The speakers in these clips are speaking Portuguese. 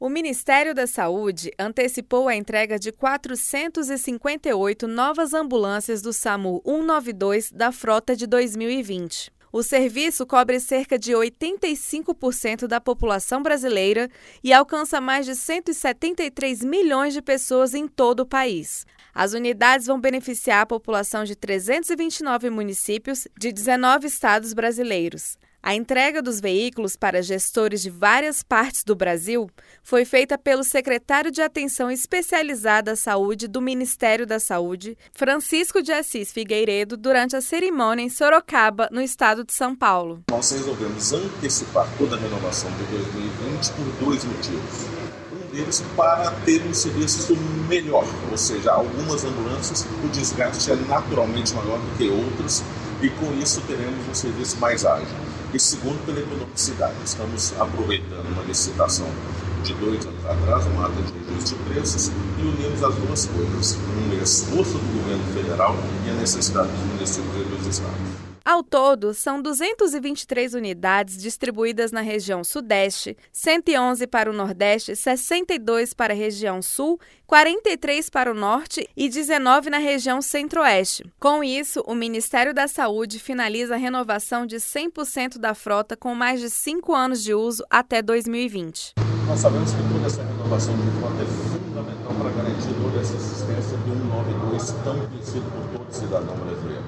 O Ministério da Saúde antecipou a entrega de 458 novas ambulâncias do SAMU 192 da frota de 2020. O serviço cobre cerca de 85% da população brasileira e alcança mais de 173 milhões de pessoas em todo o país. As unidades vão beneficiar a população de 329 municípios de 19 estados brasileiros. A entrega dos veículos para gestores de várias partes do Brasil foi feita pelo secretário de Atenção Especializada à Saúde do Ministério da Saúde, Francisco de Assis Figueiredo, durante a cerimônia em Sorocaba, no estado de São Paulo. Nós resolvemos antecipar toda a renovação de 2020 por dois motivos. Um deles para ter um serviço melhor, ou seja, algumas ambulâncias o desgaste é naturalmente maior do que outras e com isso teremos um serviço mais ágil e segundo pela economicidade. Estamos aproveitando uma licitação de dois anos atrás, uma ata de registro de preços, e unimos as duas coisas, um esforço do governo federal e a necessidade dos municípios e dos estados. Ao todo, são 223 unidades distribuídas na região Sudeste, 111 para o Nordeste, 62 para a região Sul, 43 para o Norte e 19 na região Centro-Oeste. Com isso, o Ministério da Saúde finaliza a renovação de 100% da frota com mais de 5 anos de uso até 2020. Nós sabemos que toda essa renovação de frota é fundamental para garantir toda essa assistência do 192 tão conhecido por todo cidadão brasileiro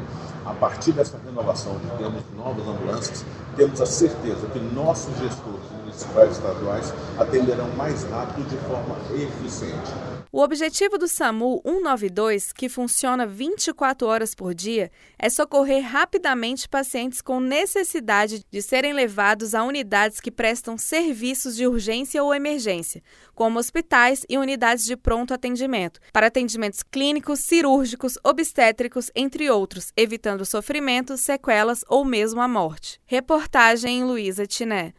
a partir dessa renovação de termos novas ambulâncias, temos a certeza que nossos gestores municipais e estaduais atenderão mais rápido de forma eficiente. O objetivo do SAMU 192, que funciona 24 horas por dia, é socorrer rapidamente pacientes com necessidade de serem levados a unidades que prestam serviços de urgência ou emergência, como hospitais e unidades de pronto atendimento, para atendimentos clínicos, cirúrgicos, obstétricos, entre outros, evitando sofrimento, sequelas ou mesmo a morte. Reportagem em Luísa Tiné.